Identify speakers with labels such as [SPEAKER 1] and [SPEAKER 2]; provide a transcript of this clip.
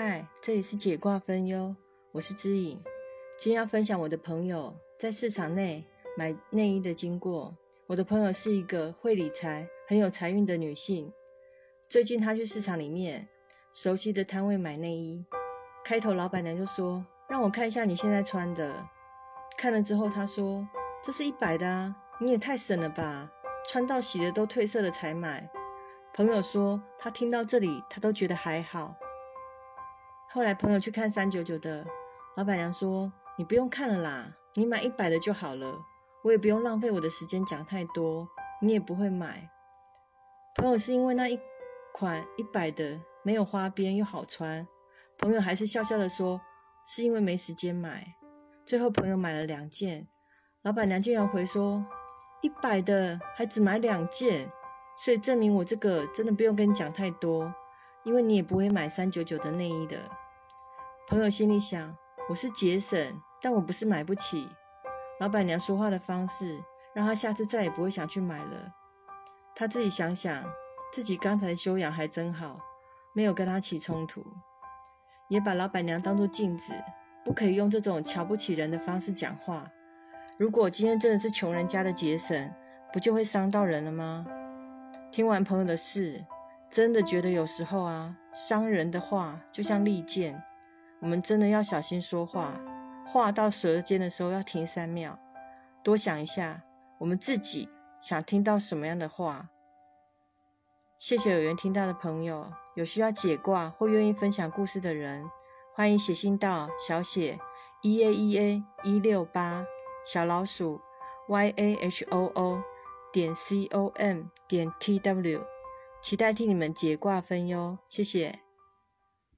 [SPEAKER 1] 嗨，这里是解卦分忧，我是知影。今天要分享我的朋友在市场内买内衣的经过。我的朋友是一个会理财、很有财运的女性。最近她去市场里面熟悉的摊位买内衣，开头老板娘就说：“让我看一下你现在穿的。”看了之后，她说：“这是一百的啊，你也太省了吧！穿到洗的都褪色了才买。”朋友说他听到这里，他都觉得还好。后来朋友去看三九九的，老板娘说：“你不用看了啦，你买一百的就好了，我也不用浪费我的时间讲太多，你也不会买。”朋友是因为那一款一百的没有花边又好穿，朋友还是笑笑的说：“是因为没时间买。”最后朋友买了两件，老板娘竟然回说：“一百的还只买两件，所以证明我这个真的不用跟你讲太多。”因为你也不会买三九九的内衣的，朋友心里想：我是节省，但我不是买不起。老板娘说话的方式，让他下次再也不会想去买了。他自己想想，自己刚才修养还真好，没有跟他起冲突，也把老板娘当作镜子，不可以用这种瞧不起人的方式讲话。如果今天真的是穷人家的节省，不就会伤到人了吗？听完朋友的事。真的觉得有时候啊，伤人的话就像利剑，我们真的要小心说话。话到舌尖的时候要停三秒，多想一下我们自己想听到什么样的话。谢谢有缘听到的朋友，有需要解卦或愿意分享故事的人，欢迎写信到小写 e a e a 一六八小老鼠 y a h o o 点 c o m 点 t w。期待替你们解卦分忧，谢谢。